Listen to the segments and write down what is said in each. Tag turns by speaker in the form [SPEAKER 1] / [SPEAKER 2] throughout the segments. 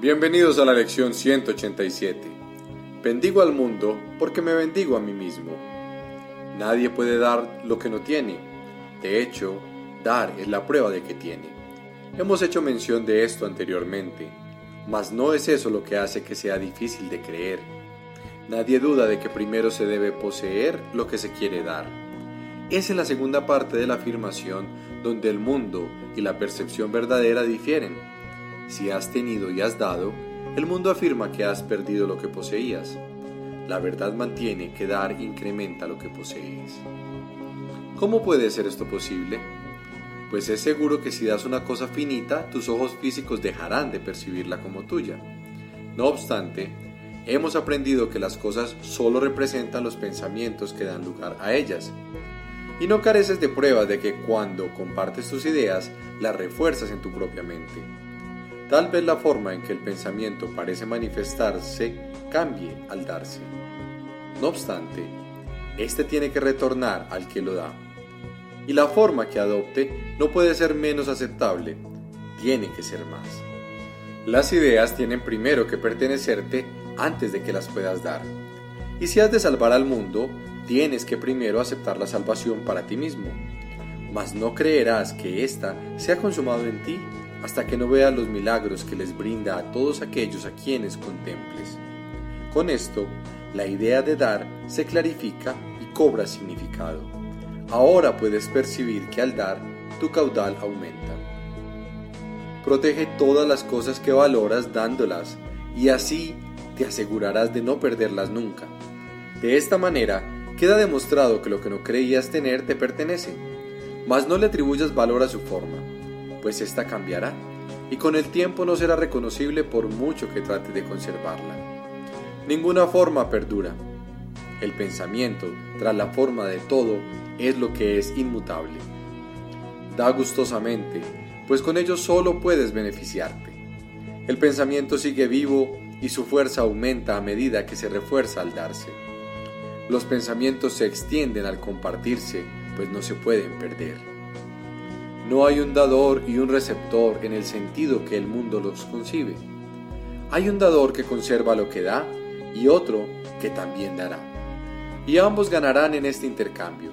[SPEAKER 1] Bienvenidos a la lección 187. Bendigo al mundo porque me bendigo a mí mismo. Nadie puede dar lo que no tiene. De hecho, dar es la prueba de que tiene. Hemos hecho mención de esto anteriormente, mas no es eso lo que hace que sea difícil de creer. Nadie duda de que primero se debe poseer lo que se quiere dar. Es en la segunda parte de la afirmación donde el mundo y la percepción verdadera difieren si has tenido y has dado, el mundo afirma que has perdido lo que poseías. La verdad mantiene que dar incrementa lo que posees. ¿Cómo puede ser esto posible? Pues es seguro que si das una cosa finita, tus ojos físicos dejarán de percibirla como tuya. No obstante, hemos aprendido que las cosas solo representan los pensamientos que dan lugar a ellas. Y no careces de pruebas de que cuando compartes tus ideas, las refuerzas en tu propia mente. Tal vez la forma en que el pensamiento parece manifestarse cambie al darse. No obstante, éste tiene que retornar al que lo da. Y la forma que adopte no puede ser menos aceptable, tiene que ser más. Las ideas tienen primero que pertenecerte antes de que las puedas dar. Y si has de salvar al mundo, tienes que primero aceptar la salvación para ti mismo. Mas no creerás que ésta se ha consumado en ti hasta que no veas los milagros que les brinda a todos aquellos a quienes contemples. Con esto, la idea de dar se clarifica y cobra significado. Ahora puedes percibir que al dar, tu caudal aumenta. Protege todas las cosas que valoras dándolas y así te asegurarás de no perderlas nunca. De esta manera, queda demostrado que lo que no creías tener te pertenece, mas no le atribuyas valor a su forma pues ésta cambiará, y con el tiempo no será reconocible por mucho que trate de conservarla. Ninguna forma perdura. El pensamiento, tras la forma de todo, es lo que es inmutable. Da gustosamente, pues con ello solo puedes beneficiarte. El pensamiento sigue vivo y su fuerza aumenta a medida que se refuerza al darse. Los pensamientos se extienden al compartirse, pues no se pueden perder. No hay un dador y un receptor en el sentido que el mundo los concibe. Hay un dador que conserva lo que da y otro que también dará. Y ambos ganarán en este intercambio,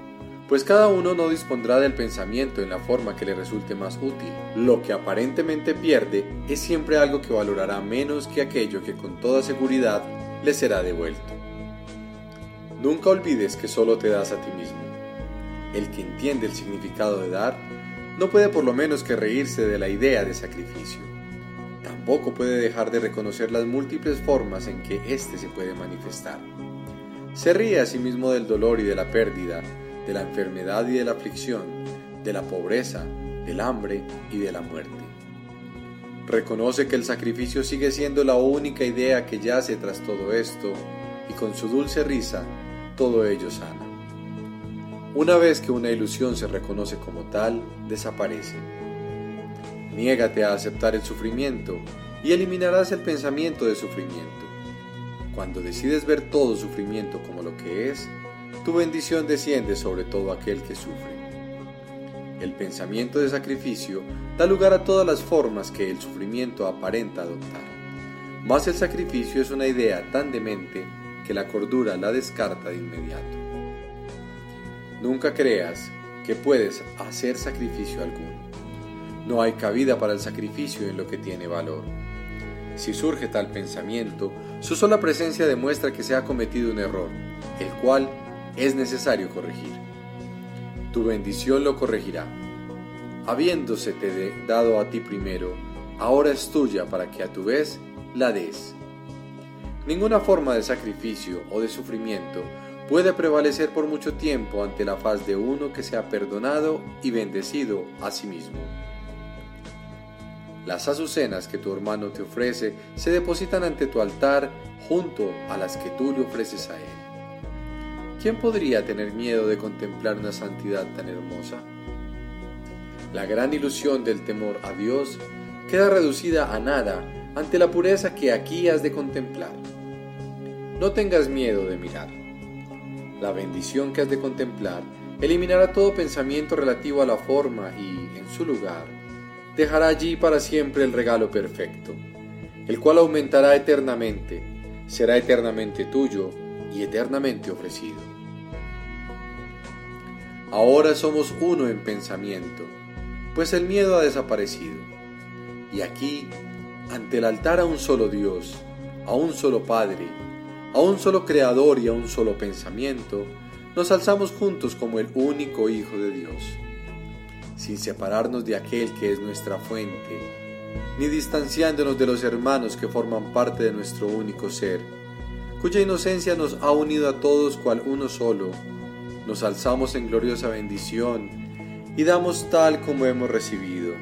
[SPEAKER 1] pues cada uno no dispondrá del pensamiento en la forma que le resulte más útil. Lo que aparentemente pierde es siempre algo que valorará menos que aquello que con toda seguridad le será devuelto. Nunca olvides que solo te das a ti mismo. El que entiende el significado de dar no puede por lo menos que reírse de la idea de sacrificio. Tampoco puede dejar de reconocer las múltiples formas en que éste se puede manifestar. Se ríe a sí mismo del dolor y de la pérdida, de la enfermedad y de la aflicción, de la pobreza, del hambre y de la muerte. Reconoce que el sacrificio sigue siendo la única idea que yace tras todo esto, y con su dulce risa todo ello sana. Una vez que una ilusión se reconoce como tal, desaparece. Niégate a aceptar el sufrimiento y eliminarás el pensamiento de sufrimiento. Cuando decides ver todo sufrimiento como lo que es, tu bendición desciende sobre todo aquel que sufre. El pensamiento de sacrificio da lugar a todas las formas que el sufrimiento aparenta adoptar. Mas el sacrificio es una idea tan demente que la cordura la descarta de inmediato. Nunca creas que puedes hacer sacrificio alguno. No hay cabida para el sacrificio en lo que tiene valor. Si surge tal pensamiento, su sola presencia demuestra que se ha cometido un error, el cual es necesario corregir. Tu bendición lo corregirá. Habiéndosete dado a ti primero, ahora es tuya para que a tu vez la des. Ninguna forma de sacrificio o de sufrimiento puede prevalecer por mucho tiempo ante la faz de uno que se ha perdonado y bendecido a sí mismo. Las azucenas que tu hermano te ofrece se depositan ante tu altar junto a las que tú le ofreces a él. ¿Quién podría tener miedo de contemplar una santidad tan hermosa? La gran ilusión del temor a Dios queda reducida a nada ante la pureza que aquí has de contemplar. No tengas miedo de mirar la bendición que has de contemplar eliminará todo pensamiento relativo a la forma y, en su lugar, dejará allí para siempre el regalo perfecto, el cual aumentará eternamente, será eternamente tuyo y eternamente ofrecido. Ahora somos uno en pensamiento, pues el miedo ha desaparecido. Y aquí, ante el altar a un solo Dios, a un solo Padre, a un solo Creador y a un solo pensamiento, nos alzamos juntos como el único Hijo de Dios, sin separarnos de aquel que es nuestra fuente, ni distanciándonos de los hermanos que forman parte de nuestro único ser, cuya inocencia nos ha unido a todos cual uno solo, nos alzamos en gloriosa bendición y damos tal como hemos recibido.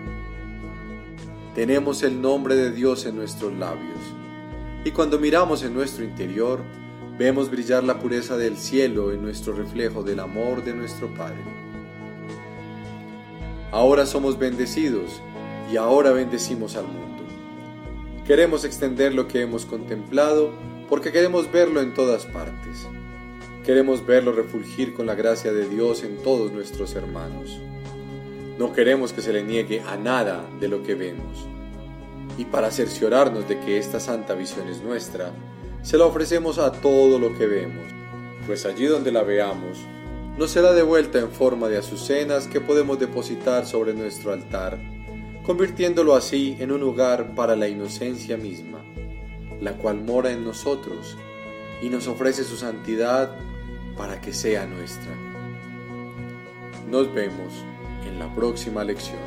[SPEAKER 1] Tenemos el nombre de Dios en nuestros labios, y cuando miramos en nuestro interior, vemos brillar la pureza del cielo en nuestro reflejo del amor de nuestro Padre. Ahora somos bendecidos y ahora bendecimos al mundo. Queremos extender lo que hemos contemplado porque queremos verlo en todas partes. Queremos verlo refulgir con la gracia de Dios en todos nuestros hermanos. No queremos que se le niegue a nada de lo que vemos. Y para cerciorarnos de que esta santa visión es nuestra, se la ofrecemos a todo lo que vemos, pues allí donde la veamos, nos será devuelta en forma de azucenas que podemos depositar sobre nuestro altar, convirtiéndolo así en un lugar para la inocencia misma, la cual mora en nosotros y nos ofrece su santidad para que sea nuestra. Nos vemos en la próxima lección.